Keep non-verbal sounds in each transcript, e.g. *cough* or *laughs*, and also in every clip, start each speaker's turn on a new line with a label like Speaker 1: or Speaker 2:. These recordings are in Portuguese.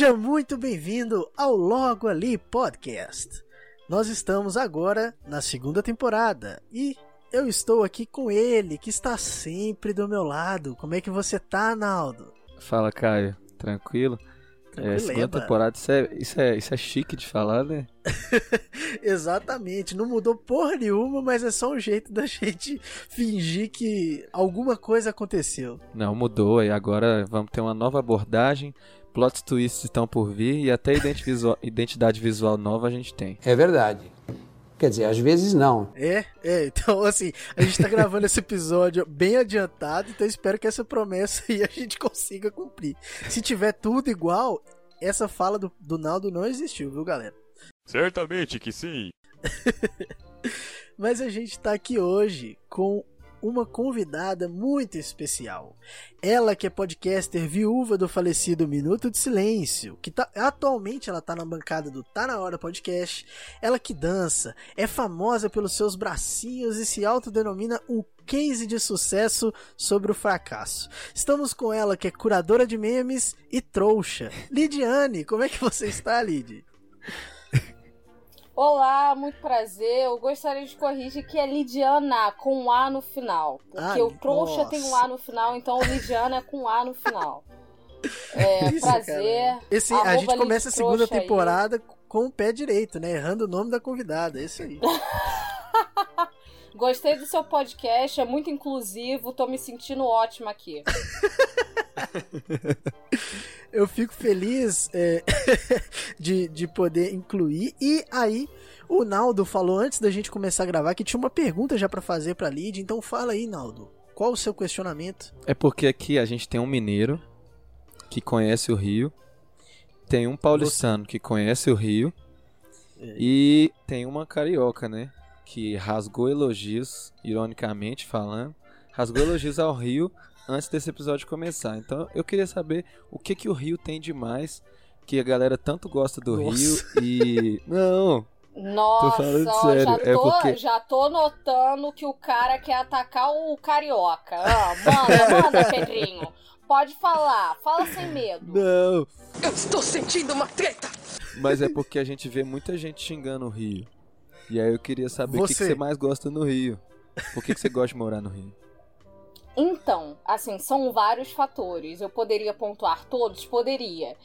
Speaker 1: Seja muito bem-vindo ao Logo Ali Podcast. Nós estamos agora na segunda temporada e eu estou aqui com ele, que está sempre do meu lado. Como é que você tá, Naldo?
Speaker 2: Fala, Caio. Tranquilo? É, segunda temporada, isso é, isso, é, isso é chique de falar, né? *laughs*
Speaker 1: Exatamente, não mudou porra nenhuma, mas é só um jeito da *laughs* gente fingir que alguma coisa aconteceu.
Speaker 2: Não, mudou, e agora vamos ter uma nova abordagem, plot twists estão por vir e até identidade visual nova a gente tem.
Speaker 3: É verdade. Quer dizer, às vezes não.
Speaker 1: É, é. Então, assim, a gente tá gravando esse episódio bem adiantado, então espero que essa promessa aí a gente consiga cumprir. Se tiver tudo igual, essa fala do, do Naldo não existiu, viu, galera?
Speaker 4: Certamente que sim. *laughs*
Speaker 1: Mas a gente tá aqui hoje com uma convidada muito especial. Ela que é podcaster viúva do falecido Minuto de Silêncio, que tá, atualmente ela tá na bancada do Tá Na Hora Podcast. Ela que dança, é famosa pelos seus bracinhos e se autodenomina um case de sucesso sobre o fracasso. Estamos com ela que é curadora de memes e trouxa. Lidiane, como é que você está, Lid?
Speaker 5: Olá, muito prazer. Eu gostaria de corrigir que é Lidiana com um A no final. Porque ah, o trouxa nossa. tem um A no final, então Lidiana é com um A no final. *laughs* É, Isso, prazer.
Speaker 1: Esse, a gente começa a segunda temporada aí. com o pé direito, né? Errando o nome da convidada. É isso aí. *laughs*
Speaker 5: Gostei do seu podcast, é muito inclusivo, tô me sentindo ótima aqui. *laughs*
Speaker 1: eu fico feliz é, *laughs* de, de poder incluir. E aí, o Naldo falou antes da gente começar a gravar que tinha uma pergunta já para fazer pra Lid. Então fala aí, Naldo. Qual o seu questionamento?
Speaker 2: É porque aqui a gente tem um mineiro que conhece o Rio, tem um paulistano Você... que conhece o Rio é. e tem uma carioca, né? Que rasgou elogios, ironicamente falando, rasgou elogios ao Rio antes desse episódio começar. Então eu queria saber o que que o Rio tem de mais que a galera tanto gosta do Nossa. Rio e *laughs* não.
Speaker 5: Nossa, já, é tô, é porque... já tô notando que o cara quer atacar o carioca. Ah, manda, manda, Pedrinho. Pode falar, fala sem medo.
Speaker 2: Não.
Speaker 6: Eu estou sentindo uma treta.
Speaker 2: Mas é porque a gente vê muita gente xingando o Rio. E aí eu queria saber o que, que, você mais gosta no Rio. Por que, que você *laughs* gosta de morar no Rio?
Speaker 5: Então, assim, são vários fatores. Eu poderia pontuar todos? Poderia.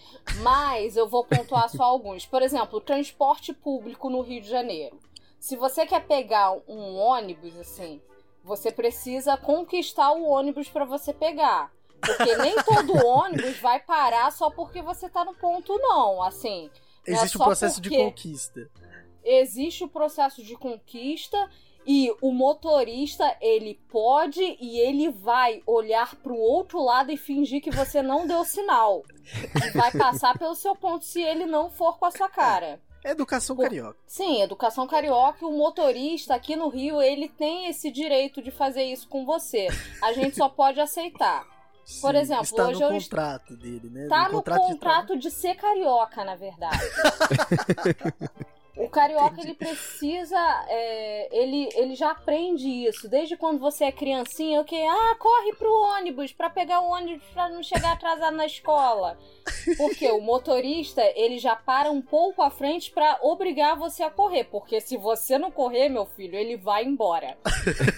Speaker 5: Mas eu vou pontuar só alguns. Por exemplo, o transporte público no Rio de Janeiro. Se você quer pegar um ônibus, assim, você precisa conquistar o ônibus para você pegar. Porque nem todo *laughs* ônibus vai parar só porque você tá no ponto, não. Assim.
Speaker 1: Existe
Speaker 5: é
Speaker 1: o processo de conquista.
Speaker 5: Existe o processo de conquista e o motorista, ele pode e ele vai olhar pro outro lado e fingir que você não deu sinal. E vai passar pelo seu ponto se ele não for com a sua cara.
Speaker 1: Educação Por... carioca.
Speaker 5: Sim, educação carioca. O motorista aqui no Rio, ele tem esse direito de fazer isso com você. A gente só pode aceitar. Sim, Por exemplo,
Speaker 1: está
Speaker 5: hoje
Speaker 1: no
Speaker 5: eu
Speaker 1: contrato dele, né?
Speaker 5: Tá no, no contrato, contrato de, de ser carioca, na verdade. *laughs* O carioca ele precisa, é, ele, ele já aprende isso desde quando você é criancinha, o que ah corre pro ônibus para pegar o ônibus para não chegar atrasado na escola, porque o motorista ele já para um pouco à frente para obrigar você a correr, porque se você não correr, meu filho, ele vai embora.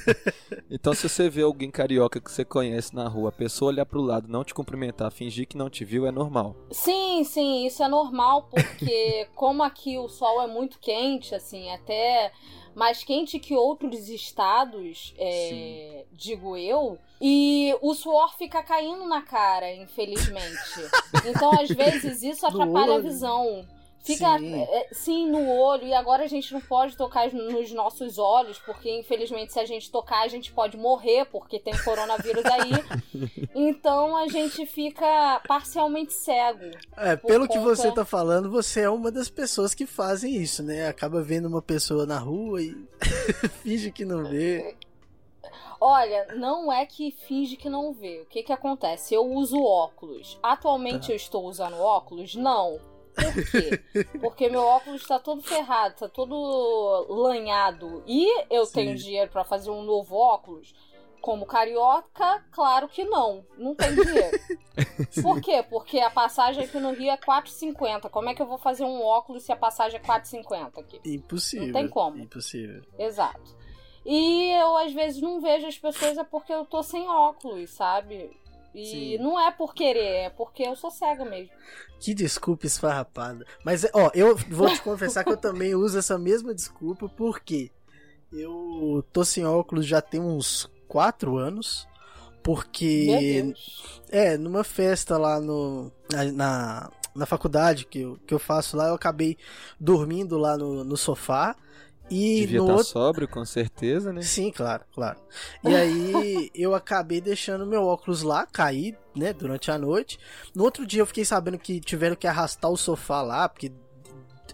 Speaker 5: *laughs*
Speaker 2: então se você vê alguém carioca que você conhece na rua, a pessoa olhar pro lado, não te cumprimentar, fingir que não te viu é normal.
Speaker 5: Sim, sim, isso é normal porque como aqui o sol é muito muito quente, assim, até mais quente que outros estados, é, digo eu. E o suor fica caindo na cara, infelizmente. *laughs* então, às vezes, isso atrapalha a visão. Fica sim. É, sim. no olho, e agora a gente não pode tocar nos nossos olhos, porque infelizmente se a gente tocar a gente pode morrer, porque tem coronavírus aí. *laughs* então a gente fica parcialmente cego.
Speaker 1: É, pelo conta... que você tá falando, você é uma das pessoas que fazem isso, né? Acaba vendo uma pessoa na rua e *laughs* finge que não vê.
Speaker 5: Olha, não é que finge que não vê. O que que acontece? Eu uso óculos. Atualmente tá. eu estou usando óculos? Não por quê? Porque meu óculos está todo ferrado, está todo lanhado. E eu Sim. tenho dinheiro para fazer um novo óculos. como carioca, claro que não. Não tem dinheiro. *laughs* Por quê? Porque a passagem aqui no Rio é 4,50. Como é que eu vou fazer um óculos se a passagem é 4,50 aqui?
Speaker 1: Impossível.
Speaker 5: Não tem como.
Speaker 1: Impossível.
Speaker 5: Exato. E eu às vezes não vejo as pessoas é porque eu tô sem óculos, sabe? E
Speaker 1: Sim.
Speaker 5: não é por querer, é porque eu sou cega mesmo.
Speaker 1: Que desculpa esfarrapada. Mas, ó, eu vou te confessar que eu também uso essa mesma desculpa, porque eu tô sem óculos já tem uns 4 anos. Porque, é, numa festa lá no, na, na, na faculdade que eu, que eu faço lá, eu acabei dormindo lá no, no sofá. E
Speaker 2: Devia estar
Speaker 1: outro.
Speaker 2: sóbrio, com certeza, né?
Speaker 1: Sim, claro, claro. E aí *laughs* eu acabei deixando meu óculos lá, caí, né, durante a noite. No outro dia eu fiquei sabendo que tiveram que arrastar o sofá lá, porque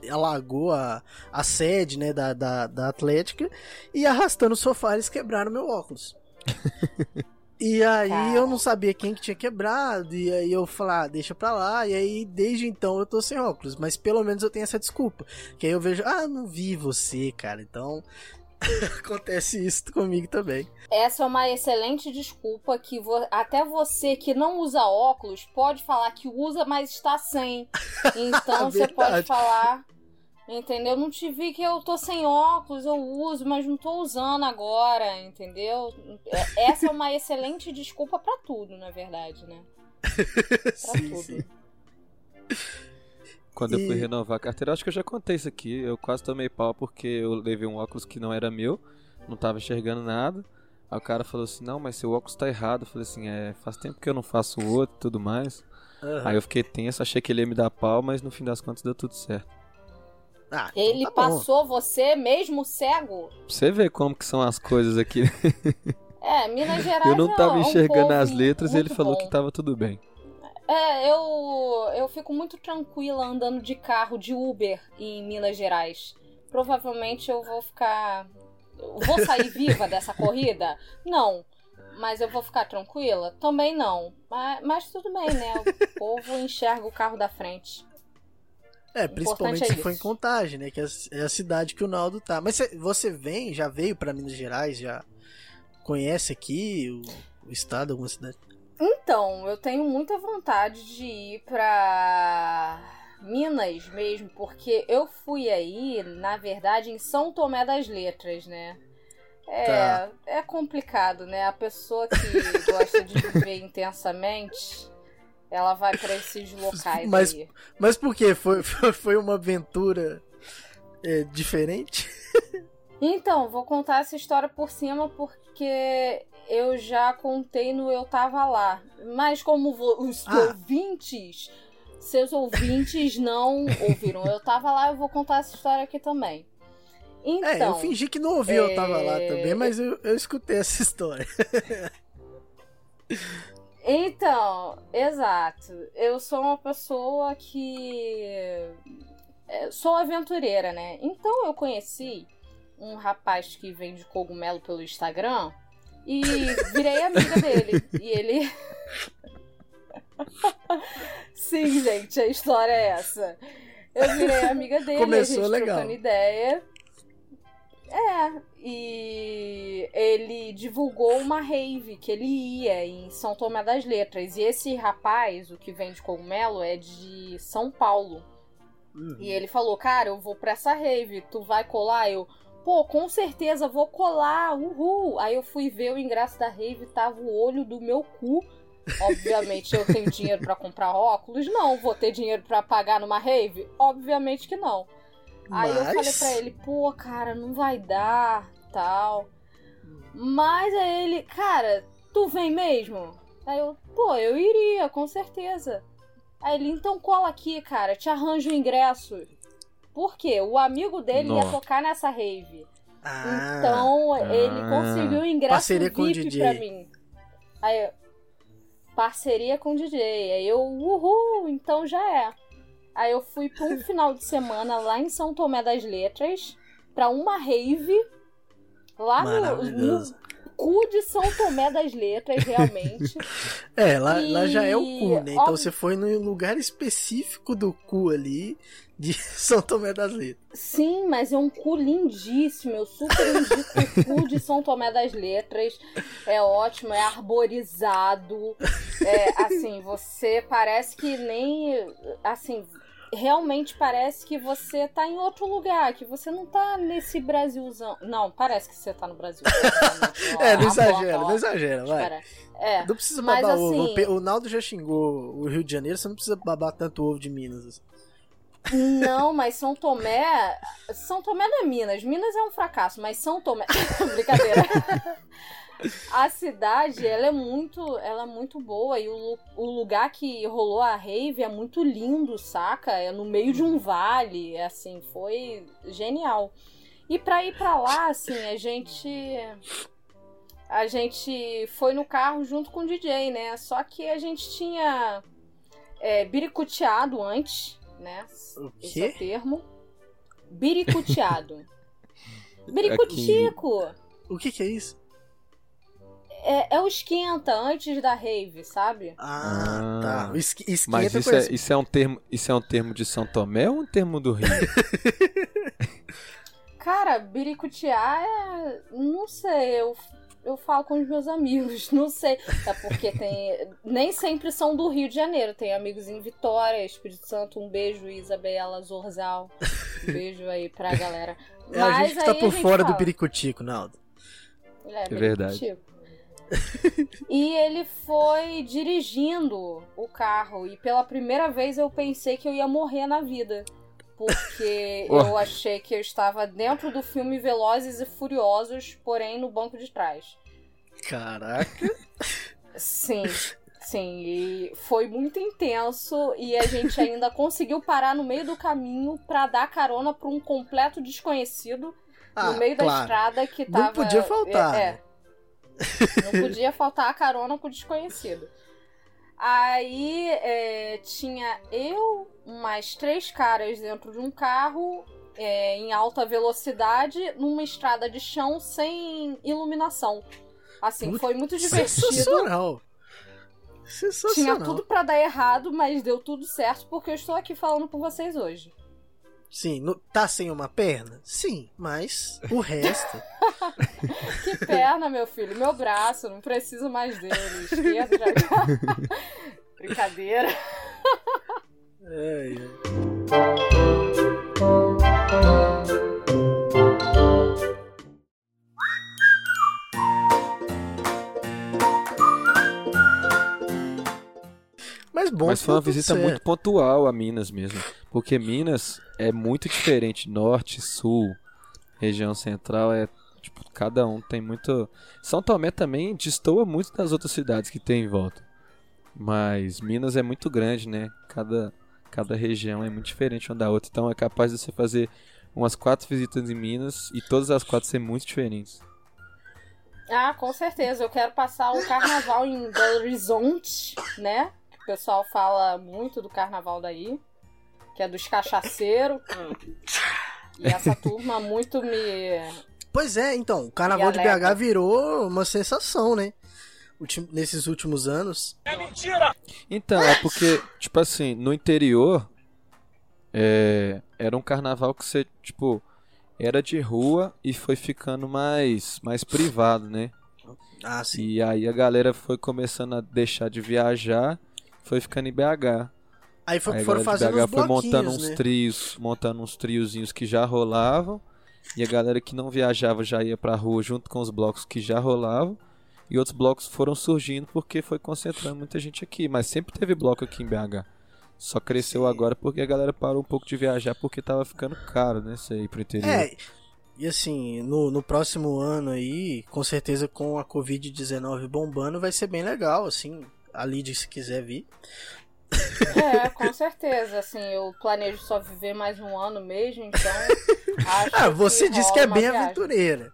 Speaker 1: alagou a, a sede, né, da, da, da Atlética. E arrastando o sofá eles quebraram meu óculos. *laughs* E aí
Speaker 5: Cara.
Speaker 1: eu não sabia quem que tinha quebrado, e aí eu falei, ah, deixa pra lá, e aí desde então eu tô sem óculos, mas pelo menos eu tenho essa desculpa, que aí eu vejo, ah, não vi você, cara, então *laughs* acontece isso comigo também.
Speaker 5: Essa é uma excelente desculpa que vo- até você que não usa óculos pode falar que usa, mas está sem. *laughs* Então você pode falar, entendeu? Não te vi que eu tô sem óculos, eu uso, mas não tô usando agora, entendeu? É- Essa é uma *laughs* excelente desculpa pra tudo, na verdade, né? *laughs* Pra
Speaker 1: sim,
Speaker 5: tudo.
Speaker 1: sim.
Speaker 2: Quando eu fui
Speaker 1: E-
Speaker 2: renovar a carteira, acho que eu já contei isso aqui. Eu quase tomei pau porque eu levei um óculos que não era meu, não tava enxergando nada. Aí o cara falou assim: Não, mas seu óculos tá errado. Eu falei assim: É, faz tempo que eu não faço o outro e tudo mais.
Speaker 1: Aham.
Speaker 2: Aí eu fiquei tenso, achei que ele ia me dar pau, mas no fim das contas deu tudo certo.
Speaker 1: Ah, então
Speaker 5: Ele
Speaker 1: tá bom.
Speaker 5: passou você mesmo cego?
Speaker 2: Você ver como que são as coisas aqui. *laughs*
Speaker 5: É, Minas Gerais
Speaker 2: Eu não
Speaker 5: é
Speaker 2: tava
Speaker 5: um
Speaker 2: enxergando as letras e ele falou
Speaker 5: bom.
Speaker 2: que tava tudo bem.
Speaker 5: É, eu, eu fico muito tranquila andando de carro, de Uber em Minas Gerais. Provavelmente eu vou ficar. eu Vou sair *laughs* viva dessa corrida? Não. Mas eu vou ficar tranquila? Também não. Mas, mas tudo bem, né? O povo enxerga o carro da frente.
Speaker 1: É, principalmente
Speaker 5: é
Speaker 1: se for em. Contagem, né? Que é a- é a cidade que o Naldo tá. Mas cê- você vem, já veio pra Minas Gerais, já conhece aqui o, o estado, alguma cidade?
Speaker 5: Então, eu tenho muita vontade de ir pra Minas mesmo, porque eu fui aí, na verdade, em São Tomé das Letras, né? É,
Speaker 1: Tá.
Speaker 5: é complicado, né? A pessoa que gosta de viver *laughs* intensamente, ela vai pra esses locais
Speaker 1: Mas-
Speaker 5: aí.
Speaker 1: Mas por quê? Foi, foi, uma aventura é, diferente?
Speaker 5: Então, vou contar essa história por cima porque eu já contei no Eu Tava Lá. Mas como os
Speaker 1: Ah.
Speaker 5: ouvintes, seus ouvintes *laughs* não ouviram Eu Tava Lá, eu vou contar essa história aqui também. Então,
Speaker 1: é, eu fingi que não ouvi, eu tava lá
Speaker 5: é,
Speaker 1: também, mas eu, eu escutei essa história. *laughs*
Speaker 5: Então, exato. Eu sou uma pessoa que. é, Sou aventureira, né? Então eu conheci um rapaz que vende cogumelo pelo Instagram e virei amiga dele. E ele. *laughs* Sim, gente, a história é essa. Eu virei amiga dele,
Speaker 1: Começou
Speaker 5: a gente
Speaker 1: legal.
Speaker 5: trocando ideia. É, e ele divulgou uma rave que ele ia em São Tomé das Letras. E esse rapaz, o que vende cogumelo, é de São Paulo.
Speaker 1: Uhum.
Speaker 5: E ele falou, cara, eu vou pra essa rave, tu vai colar? Eu, pô, com certeza vou colar, uhul. Aí eu fui ver o ingresso da rave, tava o olho do meu cu. Obviamente eu tenho dinheiro pra comprar óculos? Não. Vou ter dinheiro pra pagar numa rave? Obviamente que não. Aí eu
Speaker 1: Mas-
Speaker 5: falei pra ele, pô, cara, não vai dar, tal. Mas aí ele, cara, tu vem mesmo? Aí eu, pô, eu iria, com certeza. Aí ele, então cola aqui, cara, te arranjo o ingresso. Por quê? O amigo dele ia
Speaker 2: Nó.
Speaker 5: tocar nessa rave.
Speaker 1: Ah,
Speaker 5: Então ele
Speaker 2: Ah.
Speaker 5: conseguiu o ingresso
Speaker 1: Parceria com o
Speaker 5: VIP
Speaker 1: DJ.
Speaker 5: pra mim. Aí eu, parceria com o DJ. Aí eu, uhul, então já é. Aí eu fui pra um *laughs* final de semana lá em São Tomé das Letras pra uma rave lá no, no cu de São Tomé das Letras, realmente. *laughs*
Speaker 1: É, lá, lá já é o
Speaker 5: E,
Speaker 1: cu, né? Então você foi no lugar específico do cu ali, de *laughs* São Tomé das Letras.
Speaker 5: Sim, mas é um cu lindíssimo. Eu super indico o cu de São Tomé das Letras. É ótimo, é arborizado. É, assim, você parece que nem. Assim, realmente parece que você tá em outro lugar, que você não tá nesse Brasilzão. Não, parece que você tá no Brasil. *laughs*
Speaker 1: é, não exagera, não exagera, vai.
Speaker 5: É,
Speaker 1: não precisa babar mas, ovo. Assim... O Naldo já xingou o Rio de Janeiro, você não precisa babar tanto ovo de Minas. Assim.
Speaker 5: Não, mas São Tomé. São Tomé não é Minas. Minas é um fracasso, mas São Tomé. *laughs* Brincadeira. *laughs* A cidade, ela é muito, ela é muito boa e o, o lugar que rolou a rave é muito lindo, saca? É no meio de um vale, é assim, foi genial. E pra ir pra lá, assim, a gente a gente foi no carro junto com o DJ, né? Só que a gente tinha é, biricuteado antes, né?
Speaker 1: O quê?
Speaker 5: Esse é o termo. Biricuteado. *laughs* Biricutico!
Speaker 1: O que, que é isso?
Speaker 5: É, é, o esquenta antes da rave, sabe?
Speaker 1: Ah, tá. O esquenta
Speaker 2: Mas isso é, isso, é um termo, isso é um termo de São Tomé ou um termo do Rio? *laughs*
Speaker 5: Cara, biricutiar é. Não sei, eu eu falo com os meus amigos, *laughs* não sei. É porque tem. Nem sempre são do Rio de Janeiro. Tem amigos em Vitória, Espírito Santo. Um beijo, Isabela Zorzal. Um beijo aí pra galera.
Speaker 1: É Mas a gente que tá por fora fala. do Biricutico, Naldo.
Speaker 5: É, é verdade. E ele foi dirigindo o carro. E pela primeira vez eu pensei que eu ia morrer na vida porque *laughs* eu achei que eu estava dentro do filme Velozes e Furiosos, porém no banco de trás.
Speaker 1: Caraca!
Speaker 5: Sim, sim, e foi muito intenso e a gente ainda *laughs* conseguiu parar no meio do caminho para dar carona para um completo desconhecido ah, no meio claro. da estrada que tava.
Speaker 1: Não podia faltar. É,
Speaker 5: é. Não podia faltar a carona com o desconhecido. Aí é, tinha eu, mais três caras dentro de um carro é, em alta velocidade numa estrada de chão sem iluminação. Assim, foi muito divertido.
Speaker 1: Sensacional. Sensacional.
Speaker 5: Tinha tudo para dar errado, mas deu tudo certo porque eu estou aqui falando com vocês hoje.
Speaker 1: Sim, no, tá sem uma perna? Sim, mas o resto. *laughs*
Speaker 5: que perna, meu filho? Meu braço, não preciso mais dele. Esquerda já. *laughs* Brincadeira.
Speaker 1: Ai, ai. Mas bom,
Speaker 2: Mas foi uma visita muito pontual a Minas mesmo. Porque Minas é muito diferente. Norte, sul, região central é. Tipo, cada um tem muito. São Tomé também destoa muito das outras cidades que tem em volta. Mas Minas é muito grande, né? Cada, cada região é muito diferente uma da outra. Então é capaz de você fazer umas quatro visitas em Minas e todas as quatro ser muito diferentes.
Speaker 5: Ah, com certeza. Eu quero passar o carnaval em Belo Horizonte, né? O pessoal fala muito do carnaval daí, que é dos cachaceiros. e essa turma muito me.
Speaker 1: Pois é, então, o carnaval de BH virou uma sensação, né? nesses últimos anos.
Speaker 6: É mentira!
Speaker 2: Então, é porque, tipo assim, no interior é, era um carnaval que você, tipo, era de rua e foi ficando mais, mais privado, né?
Speaker 1: Ah, sim.
Speaker 2: E aí a galera foi começando a deixar de viajar foi ficando em BH.
Speaker 1: Aí, foi, aí foram fazendo
Speaker 2: BH foi montando uns né? trios, montando uns triozinhos que já rolavam. E a galera que não viajava já ia pra rua junto com os blocos que já rolavam. E outros blocos foram surgindo porque foi concentrando muita gente aqui. Mas sempre teve bloco aqui em BH. Só cresceu Sim. agora porque a galera parou um pouco de viajar porque tava ficando caro, né? Isso aí pro interior.
Speaker 1: É, e assim, no, no próximo ano aí, com certeza com a Covid-19 bombando, vai ser bem legal, assim a Lidia se quiser vir.
Speaker 5: É, com certeza. Assim, eu planejo só viver mais um ano mesmo, então. *laughs*
Speaker 1: ah, você que disse que é bem viagem. aventureira.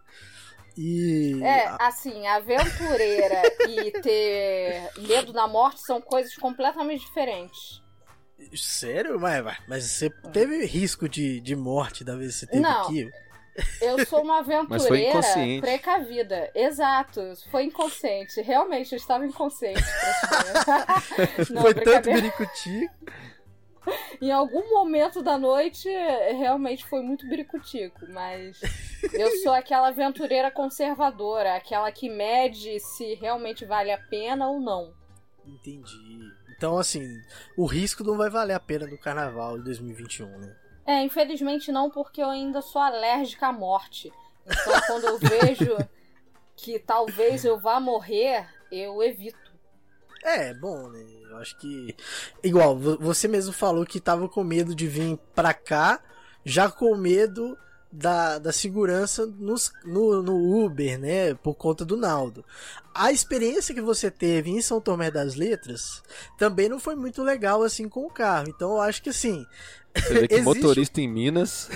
Speaker 1: E...
Speaker 5: É, assim, aventureira e ter medo da morte são coisas completamente diferentes.
Speaker 1: Sério? Mas, mas você teve risco de, de morte da vez que você teve Não. aqui?
Speaker 5: Eu sou uma *laughs* aventureira precavida. Exato. Foi inconsciente. Realmente, eu estava inconsciente. *laughs*
Speaker 1: Não, Foi tanto biricuti. *laughs*
Speaker 5: em algum momento da noite realmente foi muito biricutico, mas eu sou aquela aventureira conservadora, aquela que mede se realmente vale a pena ou não.
Speaker 1: Entendi. Então, assim, o risco não vai valer a pena do carnaval de 2021, né?
Speaker 5: É, infelizmente não, porque eu ainda sou alérgica à morte. Então, quando eu vejo *laughs* que talvez eu vá morrer, eu evito.
Speaker 1: É, bom, né? Eu acho que. Igual, você mesmo falou que tava com medo de vir pra cá, já com medo da, da segurança nos, no, no Uber, né? Por conta do Naldo. A experiência que você teve em São Tomé das Letras também não foi muito legal assim com o carro. Então eu acho que assim.
Speaker 2: Você vê que *laughs* existe... motorista em Minas.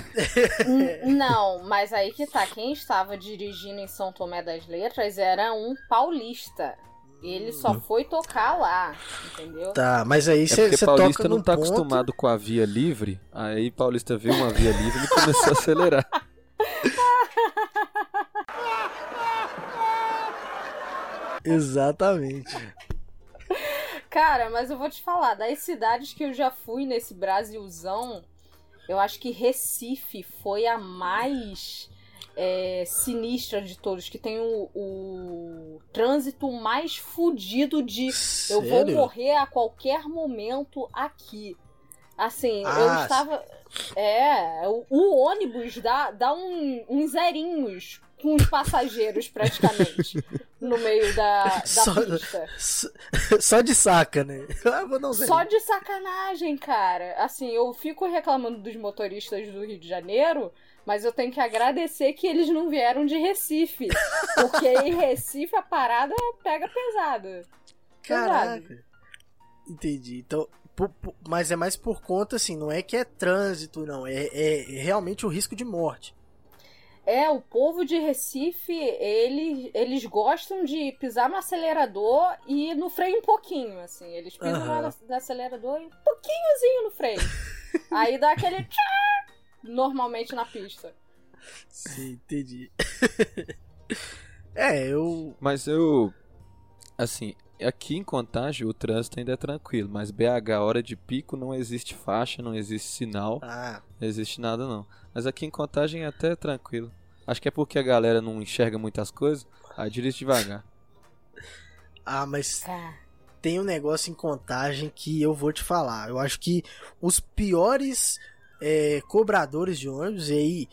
Speaker 2: *laughs*
Speaker 5: não, mas aí que tá. Quem estava dirigindo em São Tomé das Letras era um paulista. Ele só hum. foi tocar lá, entendeu?
Speaker 1: Tá, mas aí você
Speaker 2: é Paulista
Speaker 1: toca
Speaker 2: não tá
Speaker 1: ponto...
Speaker 2: acostumado com a via livre, aí Paulista viu uma via livre e começou a acelerar. *laughs*
Speaker 1: Exatamente.
Speaker 5: Cara, mas eu vou te falar, das cidades que eu já fui nesse Brasilzão, eu acho que Recife foi a mais é, sinistra de todos, que tem o, o trânsito mais fudido de
Speaker 1: Sério?
Speaker 5: eu vou morrer a qualquer momento aqui. Assim, ah, eu estava. É, o, o, ônibus dá, dá um, uns zerinhos com os passageiros, praticamente, *laughs* no meio da, da
Speaker 1: só,
Speaker 5: pista.
Speaker 1: Só de saca, né? *laughs*
Speaker 5: só de sacanagem, cara. Assim, eu fico reclamando dos motoristas do Rio de Janeiro, mas eu tenho que agradecer que eles não vieram de Recife. Porque em Recife a parada pega pesada.
Speaker 1: Caraca. Pesado. Entendi. Então, mas é mais por conta, assim, não é que é trânsito, não. É, é realmente o risco de morte.
Speaker 5: É, o povo de Recife, ele, eles gostam de pisar no acelerador e no freio um pouquinho, assim. Eles pisam uhum. no, acelerador e um pouquinhozinho no freio. *laughs* Aí dá aquele normalmente na pista.
Speaker 1: Sim, entendi. *laughs* é, eu.
Speaker 2: Mas eu. Assim, aqui em Contagem o trânsito ainda é tranquilo, mas BH, hora de pico, não existe faixa, não existe sinal,
Speaker 1: ah.
Speaker 2: não existe nada não. Mas aqui em Contagem é até tranquilo. Acho que é porque a galera não enxerga muitas coisas, aí dirige devagar. *laughs*
Speaker 1: Ah, mas é. tem um negócio em Contagem que eu vou te falar. Eu acho que os piores é, cobradores de ônibus, e aí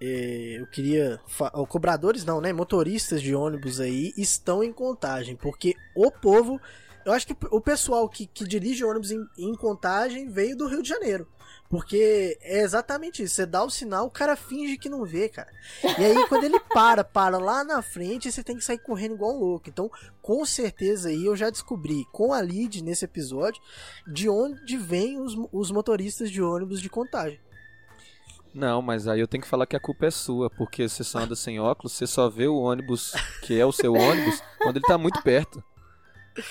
Speaker 1: é, eu queria. Cobradores não, né? Motoristas de ônibus aí estão em contagem, porque o povo. Eu acho que o pessoal que, que dirige ônibus em, em contagem veio do Rio de Janeiro. Porque é exatamente isso. Você dá o sinal, o cara finge que não vê, cara. E aí, quando ele para, para lá na frente, você tem que sair correndo igual louco. Então, com certeza aí eu já descobri com a Lid nesse episódio de onde vêm os, os motoristas de ônibus de contagem.
Speaker 2: Não, mas aí eu tenho que falar que a culpa é sua, porque você só anda sem óculos, você só vê o ônibus que é o seu ônibus quando ele tá muito perto.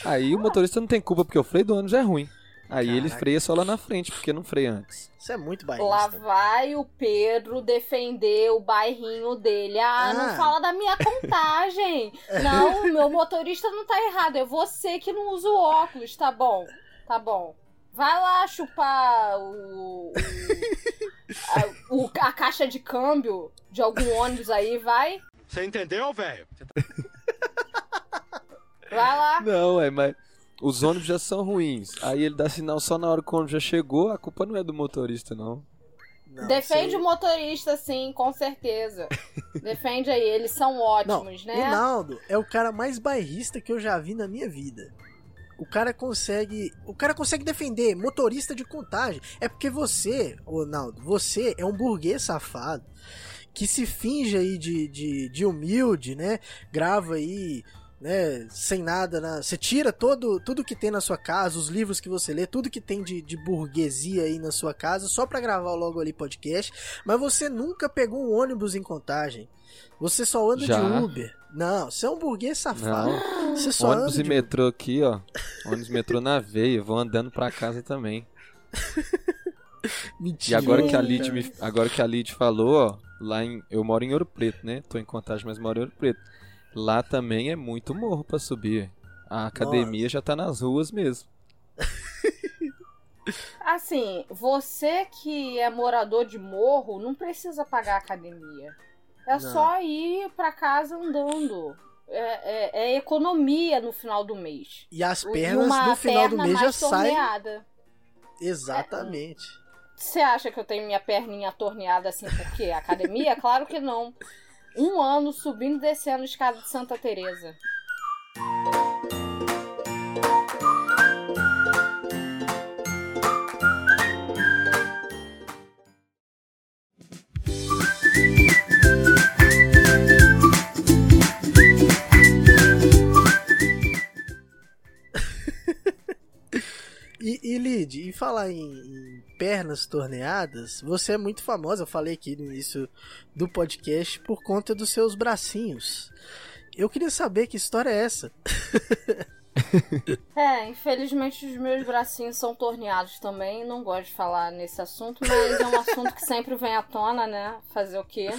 Speaker 2: Aí o motorista não tem culpa porque o freio do ônibus é ruim. Aí Caraca. ele freia só lá na frente, porque não freia antes.
Speaker 1: Isso é muito bairrista.
Speaker 5: Lá vai o Pedro defender o bairrinho dele. Ah, ah. não fala da minha contagem. *laughs* não, meu motorista não tá errado. É você que não usa o óculos, tá bom? Tá bom. Vai lá chupar o, o, a, o, a caixa de câmbio de algum ônibus aí, vai.
Speaker 4: Você entendeu, velho?
Speaker 5: Vai lá.
Speaker 2: Não, é, mas os ônibus já são ruins. Aí ele dá sinal só na hora que o ônibus já chegou, a culpa não é do motorista, não.
Speaker 5: não Defende sei. o motorista, sim, com certeza. *laughs* Defende aí, eles são ótimos,
Speaker 1: não,
Speaker 5: né?
Speaker 1: O Naldo é o cara mais bairrista que eu já vi na minha vida. O cara consegue. O cara consegue defender motorista de contagem. É porque você, Ronaldo, você é um burguês safado que se finge aí de, de, de humilde, né? Grava aí né, sem nada, na... você tira todo, tudo que tem na sua casa, os livros que você lê, tudo que tem de, de burguesia aí na sua casa, só para gravar logo ali podcast, mas você nunca pegou um ônibus em contagem. Você só anda Já. de Uber. Não, você é um burguês safado. Não. Você só
Speaker 2: ônibus
Speaker 1: anda
Speaker 2: e
Speaker 1: de...
Speaker 2: metrô aqui, ó. ônibus e metrô na veia, vou andando para casa também.
Speaker 1: Mentira. *laughs*
Speaker 2: E agora que a Lid me... agora que a Lid falou, ó, lá em eu moro em Ouro Preto, né? Tô em Contagem, mas moro em Ouro Preto. Lá também é muito morro para subir. A academia Nossa. já tá nas ruas mesmo. *laughs*
Speaker 5: Assim, você que é morador de morro não precisa pagar academia. É
Speaker 1: Não.
Speaker 5: só ir pra casa andando. É, é- é economia no final do mês.
Speaker 1: E as pernas
Speaker 5: uma
Speaker 1: no final do
Speaker 5: perna
Speaker 1: mês já saem. Exatamente.
Speaker 5: Você acha que eu tenho minha perninha torneada assim por quê? Academia? Claro que não. Um ano subindo e descendo a escada de Santa Teresa. *laughs*
Speaker 1: E, e Lid, e falar em, pernas torneadas, você é muito famosa, eu falei aqui no início do podcast, por conta dos seus bracinhos. Eu queria saber que história é essa. *laughs*
Speaker 5: É, infelizmente os meus bracinhos são torneados também. Não gosto de falar nesse assunto, mas é um assunto que sempre vem à tona, né? Fazer o quê? *laughs*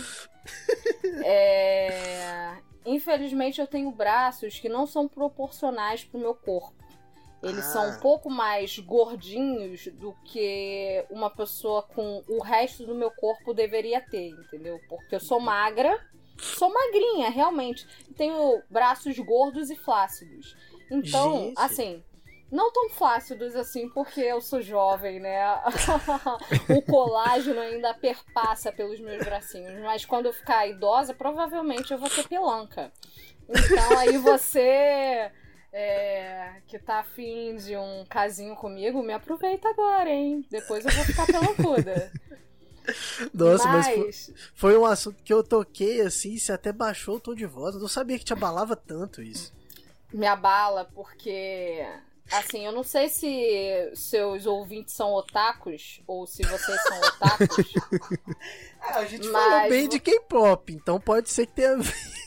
Speaker 5: É... Infelizmente eu tenho braços que não são proporcionais pro meu corpo. Eles
Speaker 1: Ah.
Speaker 5: são um pouco mais gordinhos do que uma pessoa com o resto do meu corpo deveria ter, entendeu? Porque eu sou magra, sou magrinha, realmente. Tenho braços gordos e flácidos. Então,
Speaker 1: Gente.
Speaker 5: assim, não tão flácidos assim, porque eu sou jovem, né? *laughs* o colágeno ainda perpassa pelos meus bracinhos. Mas quando eu ficar idosa, provavelmente eu vou ter pelanca. Então aí você é, que tá afim de um casinho comigo, me aproveita agora, hein? Depois eu vou ficar pelancuda. *laughs*
Speaker 1: Nossa, mas, foi,
Speaker 5: mas
Speaker 1: foi um assunto que eu toquei assim, você até baixou o tom de voz. Eu não sabia que te abalava tanto isso.
Speaker 5: me abala porque assim, eu não sei se seus ouvintes são otakus ou se vocês são otakus. *laughs*
Speaker 1: a gente
Speaker 5: Mas
Speaker 1: falou bem de K-pop, então pode ser que tenha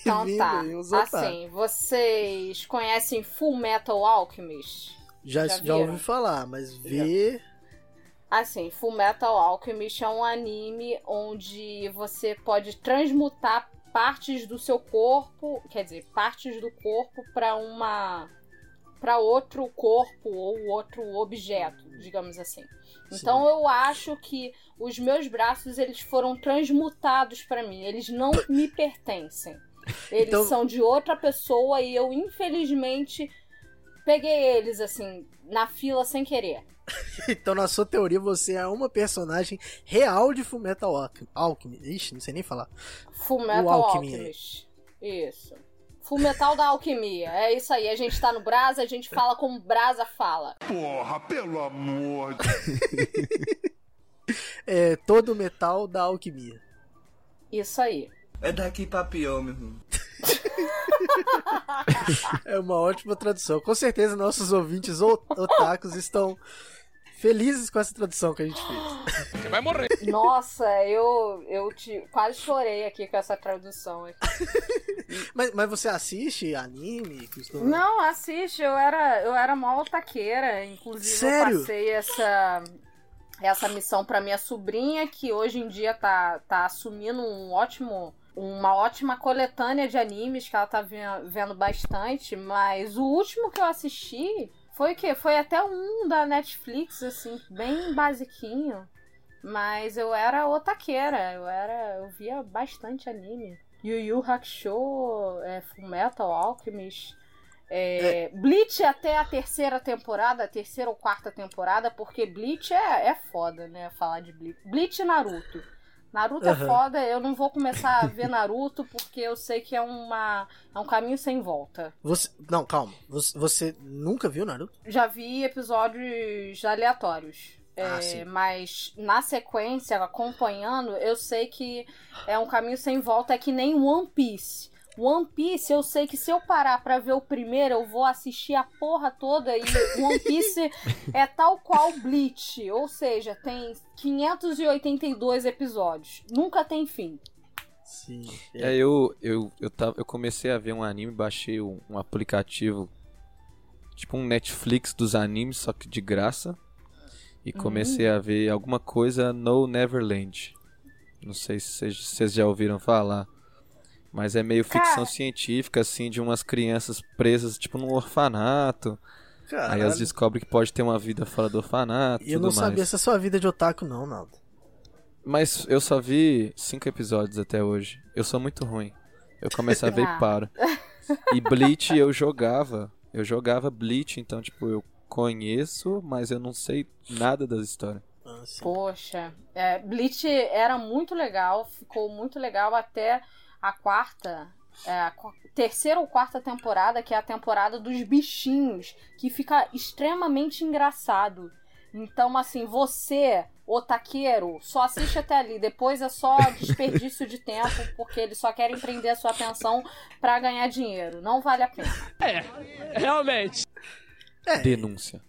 Speaker 5: Então tá.
Speaker 1: otakus.
Speaker 5: Assim, vocês conhecem Full Metal Alchemist?
Speaker 1: já,
Speaker 5: já
Speaker 1: já, ouvi falar, mas ver.
Speaker 5: Assim, Full Metal Alchemist é um anime onde você pode transmutar partes do seu corpo, quer dizer, partes do corpo para uma para outro corpo ou outro objeto, digamos assim. Então eu acho que os meus braços eles foram transmutados para mim, eles não me pertencem. Eles
Speaker 1: Então-
Speaker 5: são de outra pessoa e eu infelizmente peguei eles assim na fila sem querer. *laughs*
Speaker 1: Então, na sua teoria, você é uma personagem real de Fullmetal Alchemy. Alchemy. Ixi, não sei nem falar.
Speaker 5: Full Metal
Speaker 1: Alchemy.
Speaker 5: Alchemist. Isso. Full Metal da Alquimia. É isso aí. A gente tá no Brasa, a gente fala como Brasa fala.
Speaker 7: Porra, pelo amor de *laughs*
Speaker 1: É todo o metal da alquimia.
Speaker 5: Isso aí.
Speaker 8: É daqui pra pior, meu irmão. *laughs*
Speaker 1: É uma ótima tradução. Com certeza, nossos ouvintes otakus estão felizes com essa tradução que a gente fez.
Speaker 4: Você vai morrer.
Speaker 5: Nossa, eu, eu te, quase chorei aqui com essa tradução. aqui. *laughs*
Speaker 1: Mas, mas você assiste anime? Costuma-
Speaker 5: Não, assiste. Eu era, eu era mó taqueira. Inclusive,
Speaker 1: Sério?
Speaker 5: eu passei essa, essa missão pra minha sobrinha, que hoje em dia tá, tá assumindo um ótimo. Uma ótima coletânea de animes que ela tá ve- vendo bastante, mas o último que eu assisti foi o quê? Foi até um da Netflix, assim, bem basiquinho. Mas eu era otaqueira, eu era. Eu via bastante anime. Yu Yu Hakusho, é, Fullmetal Alchemist. É, Bleach até a terceira temporada, a terceira ou quarta temporada, porque Bleach é, é foda, né? Falar de Bleach. Bleach Naruto. Naruto é
Speaker 1: Aham.
Speaker 5: foda, eu não vou começar a ver Naruto porque eu sei que é, uma, é um caminho sem volta.
Speaker 1: Você... Não, calma. Você, você nunca viu Naruto?
Speaker 5: Já vi episódios aleatórios.
Speaker 1: Ah,
Speaker 5: É, mas na sequência, acompanhando, eu sei que é um caminho sem volta, é que nem One Piece. One Piece, eu sei que se eu parar pra ver o primeiro, eu vou assistir a porra toda e One Piece *laughs* é tal qual Bleach, ou seja, tem 582 episódios. Nunca tem fim.
Speaker 1: Sim.
Speaker 2: É, eu, eu, eu, tava, eu comecei a ver um anime, baixei um, um aplicativo, tipo um Netflix dos animes, só que de graça. E comecei a ver alguma coisa no Neverland. Não sei se vocês já ouviram falar. Mas é meio ficção
Speaker 5: Cara.
Speaker 2: científica, assim, de umas crianças presas, tipo, num orfanato. Aí
Speaker 1: Caralho.
Speaker 2: elas descobrem que pode ter uma vida fora do orfanato e
Speaker 1: Eu não
Speaker 2: mais.
Speaker 1: sabia essa sua vida de otaku, não, Naldo.
Speaker 2: Mas eu só vi cinco episódios até hoje. Eu sou muito ruim. Eu começo a ver
Speaker 5: Ah.
Speaker 2: e paro. E Bleach eu jogava. Eu jogava Bleach, então, tipo, eu conheço, mas eu não sei nada das histórias.
Speaker 1: Ah.
Speaker 5: Poxa, é, Bleach era muito legal, ficou muito legal até a quarta, é, a terceira ou quarta temporada, que é a temporada dos bichinhos, que fica extremamente engraçado. Então, assim, você, otaqueiro, só assiste até ali. Depois é só *laughs* desperdício de tempo, porque eles só querem prender a sua atenção pra ganhar dinheiro. Não vale a pena.
Speaker 2: Denúncia.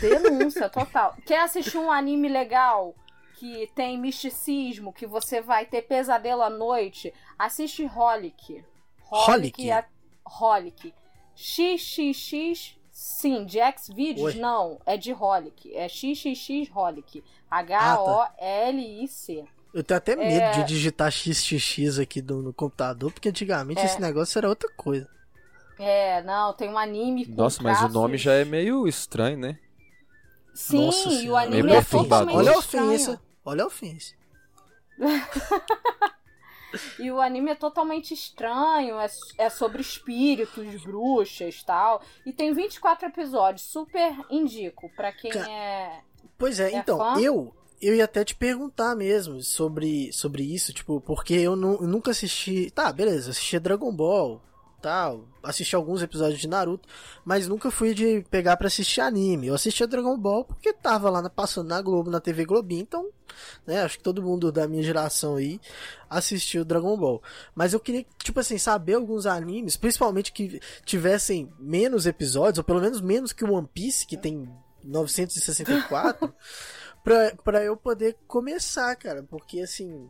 Speaker 5: Denúncia total. Quer assistir um anime legal que tem misticismo, que você vai ter pesadelo à noite? Assiste Holic.
Speaker 1: Holic?
Speaker 5: é Holic. XXX, sim, de Xvideos não, é de Holic. É XXX Holic. H-O-L-I-C.
Speaker 1: Eu tenho até medo
Speaker 5: É.
Speaker 1: de digitar XXX aqui no, no computador, porque antigamente
Speaker 5: É.
Speaker 1: esse negócio era outra coisa.
Speaker 5: É, não, tem um anime com
Speaker 2: Nossa, mas o
Speaker 5: traços-
Speaker 2: nome já é meio estranho, né?
Speaker 5: Sim,
Speaker 1: Nossa
Speaker 5: e o anime é
Speaker 2: perturbador.
Speaker 5: totalmente
Speaker 1: Olha a
Speaker 5: estranho.
Speaker 1: ofensa. Olha a *laughs* ofensa.
Speaker 5: E o anime é totalmente estranho, é, é sobre espíritos, bruxas tal. E tem 24 episódios, super indico pra quem
Speaker 1: Ca-
Speaker 5: é.
Speaker 1: Pois é,
Speaker 5: É
Speaker 1: então,
Speaker 5: fã?
Speaker 1: eu eu ia até te perguntar mesmo sobre, sobre isso, tipo, porque eu, nu- eu nunca assisti. Tá, beleza, assisti Dragon Ball, tal, assisti alguns episódios de Naruto, mas nunca fui de pegar pra assistir anime. Eu assistia Dragon Ball porque tava lá na, passando na Globo, na TV Globinho, então, né, acho que todo mundo da minha geração aí assistiu Dragon Ball. Mas eu queria, tipo assim, saber alguns animes, principalmente que tivessem menos episódios, ou pelo menos menos que o One Piece, que tem 964, *laughs* pra, pra eu poder começar, cara. Porque assim.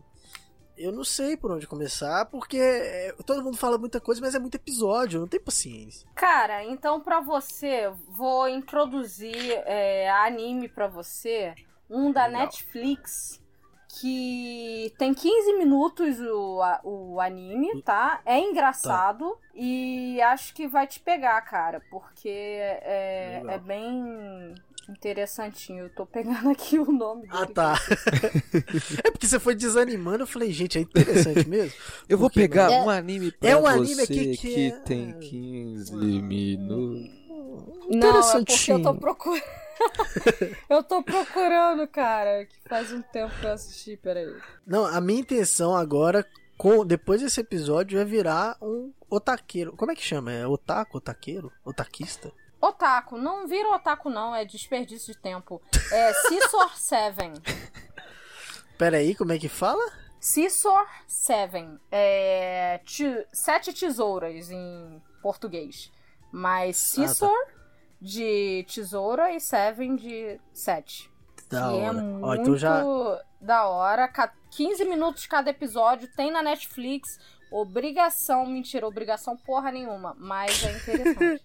Speaker 1: Eu não sei por onde começar, porque é, todo mundo fala muita coisa, mas é muito episódio, eu não tenho paciência.
Speaker 5: Cara, então pra você, vou introduzir é, anime pra você. Um da
Speaker 1: Legal.
Speaker 5: Netflix. Que tem 15 minutos o, o anime, tá? É engraçado e acho que vai te pegar, cara, porque é, é bem interessantinho. Eu tô pegando *laughs* aqui o nome dele.
Speaker 1: Ah, tá. *laughs* é porque você foi desanimando, eu falei, gente, é interessante *laughs* mesmo.
Speaker 2: Eu vou pegar
Speaker 5: É-
Speaker 2: um anime pra
Speaker 1: é um
Speaker 2: você
Speaker 1: anime aqui que
Speaker 2: que
Speaker 1: é-
Speaker 2: tem 15 minutos.
Speaker 5: Não, é porque eu tô procurando. eu tô procurando, cara, que faz um tempo que eu assisti, peraí.
Speaker 1: Não, a minha intenção agora, com, depois desse episódio, é virar um otaqueiro. Como é que chama? É otaku, otaqueiro? Otaquista?
Speaker 5: Otaku, não vira otaku não, é desperdício de tempo. É Scissor *laughs* Seven.
Speaker 1: Pera aí, como é que fala?
Speaker 5: Scissor Seven. É te- sete tesouras em português. Mas
Speaker 1: Ah, tá.
Speaker 5: Scissor de tesoura e Seven de sete.
Speaker 1: Da
Speaker 5: é
Speaker 1: hora.
Speaker 5: muito
Speaker 1: Ó, então já.
Speaker 5: da hora. Ca- 15 minutos cada episódio, tem na Netflix. Obrigação, mentira, obrigação porra nenhuma, mas é *laughs* interessante.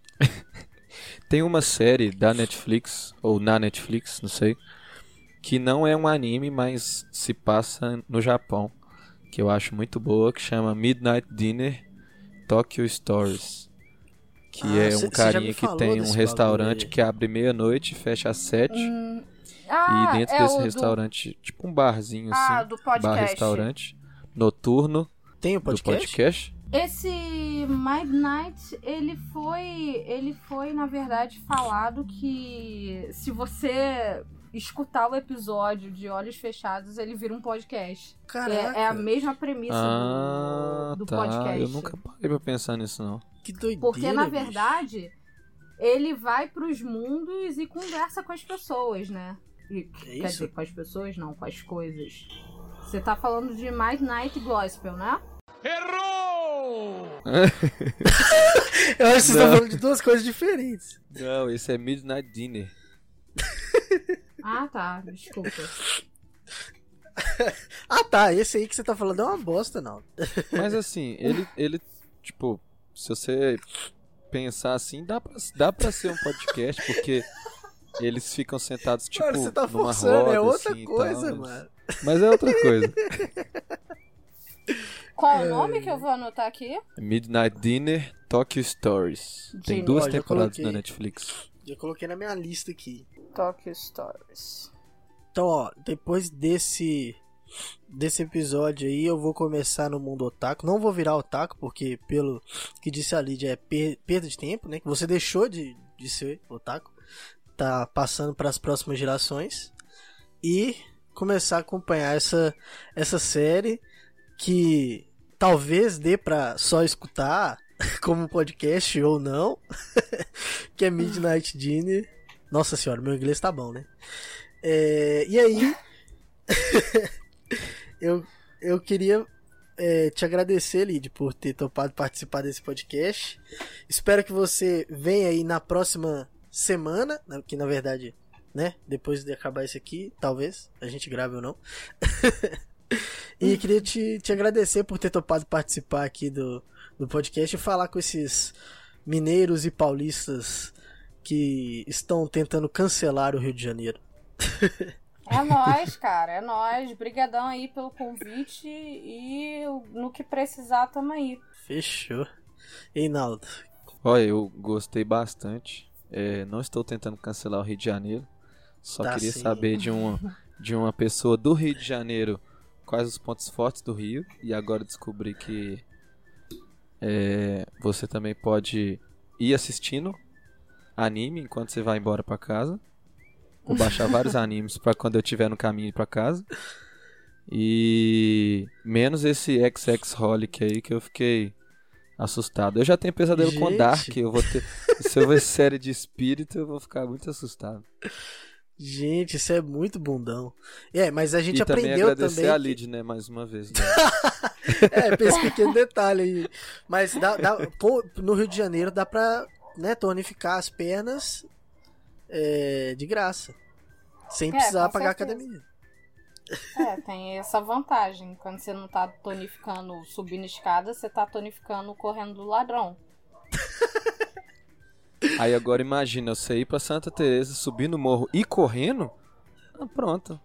Speaker 2: Tem uma série da Netflix, ou na Netflix, não sei, que não é um anime, mas se passa no Japão, que eu acho muito boa, que chama Midnight Dinner Tokyo Stories. Que
Speaker 1: Ah,
Speaker 2: é um carinha que tem um restaurante que abre meia-noite e fecha às sete.
Speaker 5: Hum, ah,
Speaker 2: e dentro
Speaker 5: é
Speaker 2: desse
Speaker 5: o do-
Speaker 2: restaurante, tipo um barzinho
Speaker 5: Ah,
Speaker 2: assim,
Speaker 5: do podcast.
Speaker 2: bar-restaurante, noturno
Speaker 1: Tem o
Speaker 2: do
Speaker 1: podcast?
Speaker 5: Esse Midnight, ele foi, ele foi na verdade falado que se você escutar o episódio de olhos fechados, ele vira um podcast.
Speaker 1: Caraca,
Speaker 5: É, é a mesma premissa
Speaker 2: Ah,
Speaker 5: do, do
Speaker 2: tá.
Speaker 5: podcast.
Speaker 2: Eu nunca parei pra pensar nisso, não.
Speaker 1: que doideira.
Speaker 5: Porque, na
Speaker 1: bicho.
Speaker 5: verdade, ele vai pros mundos e conversa com as pessoas, né? E,
Speaker 1: É
Speaker 5: quer
Speaker 1: isso?
Speaker 5: dizer, com as pessoas não, com as coisas. Você tá falando de Midnight Gospel, né? *laughs*
Speaker 1: Eu acho que vocês estão falando de duas coisas diferentes.
Speaker 2: Não, esse é Midnight Dinner. *laughs*
Speaker 5: Ah, tá. Desculpa. *laughs*
Speaker 1: Ah, tá. Esse aí que você tá falando é uma bosta, não.
Speaker 2: Mas assim, ele, ele, tipo, se você pensar assim, dá pra, dá pra ser um podcast, porque eles ficam sentados, tipo,
Speaker 1: mano, você tá
Speaker 2: numa
Speaker 1: forçando,
Speaker 2: roda,
Speaker 1: é outra
Speaker 2: assim,
Speaker 1: coisa,
Speaker 2: tal,
Speaker 1: mano.
Speaker 2: Mas é outra coisa.
Speaker 5: Qual o nome que eu vou anotar aqui?
Speaker 2: Midnight Dinner Tokyo Stories. Tem
Speaker 5: Dinner.
Speaker 2: duas
Speaker 1: Ó,
Speaker 2: temporadas
Speaker 1: coloquei.
Speaker 2: na Netflix.
Speaker 1: Já coloquei na minha lista aqui.
Speaker 5: Tokyo Stories.
Speaker 1: Então, ó, depois desse desse episódio aí, eu vou começar no mundo otaku. Não vou virar otaku, porque pelo que disse a Lidia é per perda de tempo, né? Que você deixou de, de ser otaku. Tá passando para as próximas gerações. E começar a acompanhar essa, essa série que talvez dê pra só escutar *laughs* como podcast ou não, *laughs* que é Midnight Dinner. Nossa senhora, meu inglês tá bom, né? É, e aí, *laughs* eu, eu queria é, te agradecer, Lid, por ter topado participar desse podcast. Espero que você venha aí na próxima semana, né, que na verdade, né, depois de acabar isso aqui, talvez a gente grave ou não. E queria te, te agradecer por ter topado participar aqui do, do podcast e falar com esses mineiros e paulistas que estão tentando cancelar o Rio de Janeiro.
Speaker 5: É nós, cara, é nós. Brigadão aí pelo convite e no que precisar tamo aí.
Speaker 1: Fechou. Reinaldo.
Speaker 2: Olha, eu gostei bastante. É, não estou tentando cancelar o Rio de Janeiro. Só
Speaker 1: Tá
Speaker 2: queria
Speaker 1: sim.
Speaker 2: saber de uma, de uma pessoa do Rio de Janeiro quais os pontos fortes do Rio. E agora descobri que é, você também pode ir assistindo anime enquanto você vai embora pra casa. Vou baixar *laughs* vários animes pra quando eu estiver no caminho pra casa. E menos esse XX Holic aí que eu fiquei assustado. Eu já tenho pesadelo com
Speaker 1: Gente.
Speaker 2: Dark, eu vou ter. Se eu ver série de espírito, eu vou ficar muito assustado. *laughs*
Speaker 1: Gente, isso é muito bundão. É, mas a gente
Speaker 2: e também
Speaker 1: aprendeu
Speaker 2: agradecer
Speaker 1: também.
Speaker 2: a
Speaker 1: que-
Speaker 2: Lid, né, mais uma vez. Né? *laughs*
Speaker 1: É, pra esse pequeno detalhe aí. Mas dá, dá- pô, no Rio de Janeiro dá pra né, tonificar as pernas é, de graça. Sem
Speaker 5: É,
Speaker 1: precisar pagar a
Speaker 5: certeza.
Speaker 1: academia.
Speaker 5: É, tem essa vantagem. Quando você não tá tonificando subindo escada, você tá tonificando correndo do ladrão. *laughs*
Speaker 2: Aí agora imagina, você ir pra Santa Teresa, subir no morro e correndo. Ah, pronto.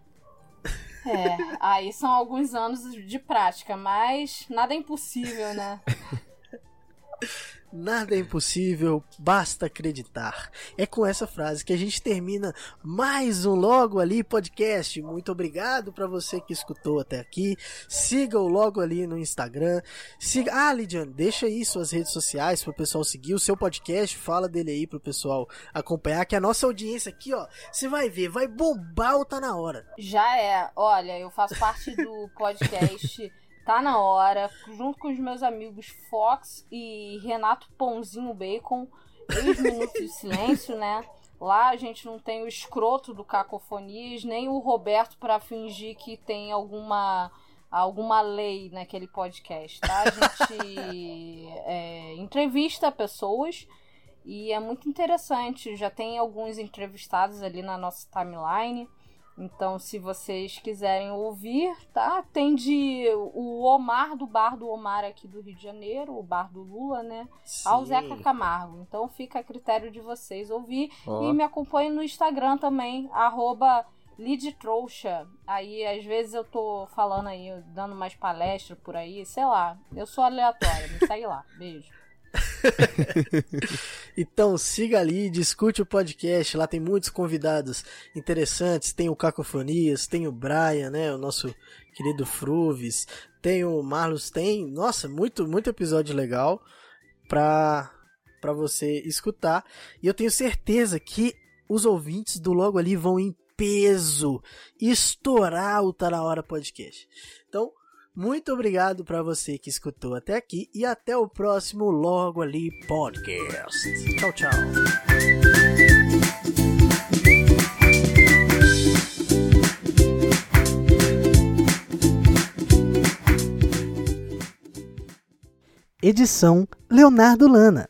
Speaker 5: É, aí são alguns anos de prática, mas nada é impossível, né? *laughs*
Speaker 1: Nada é impossível, basta acreditar. É com essa frase que a gente termina mais um Logo Ali podcast. Muito obrigado para você que escutou até aqui. Siga o Logo Ali no Instagram. Siga, ah, Lidiane, deixa aí suas redes sociais pro pessoal seguir o seu podcast, fala dele aí pro pessoal acompanhar que a nossa audiência aqui, ó, você vai ver, vai bombar o tá na hora.
Speaker 5: Já é. Olha, eu faço parte do *laughs* podcast Tá na Hora, junto com os meus amigos Fox e Renato Pãozinho Bacon, ex *laughs* Minutos de Silêncio, né? Lá a gente não tem o escroto do Cacofonias, nem o Roberto pra fingir que tem alguma alguma lei naquele podcast, tá? A gente *laughs* é, entrevista pessoas e é muito interessante. Já tem alguns entrevistados ali na nossa timeline. Então, se vocês quiserem ouvir, tá? Tem de o Omar do bar do Omar aqui do Rio de Janeiro, o bar do Lula, né? Ao
Speaker 1: Sim.
Speaker 5: Zeca Camargo. Então fica a critério de vocês ouvir.
Speaker 2: Ó.
Speaker 5: E me acompanhe no Instagram também, arroba Lidtrouxa. Aí, às vezes, eu tô falando aí, dando mais palestra por aí, sei lá. Eu sou aleatória, me segue lá. Beijo. *laughs*
Speaker 1: Então siga ali, discute o podcast. Lá tem muitos convidados interessantes. Tem o Cacofonias, tem o Brian, né? O nosso querido Fruves. Tem o Marlos. Tem, nossa, muito, muito episódio legal pra, pra você escutar. E eu tenho certeza que os ouvintes do Logo Ali vão em peso estourar o Tá Na Hora Podcast. Muito obrigado para você que escutou até aqui e até o próximo Logo Ali Podcast. Tchau, tchau. Edição Leonardo Lana.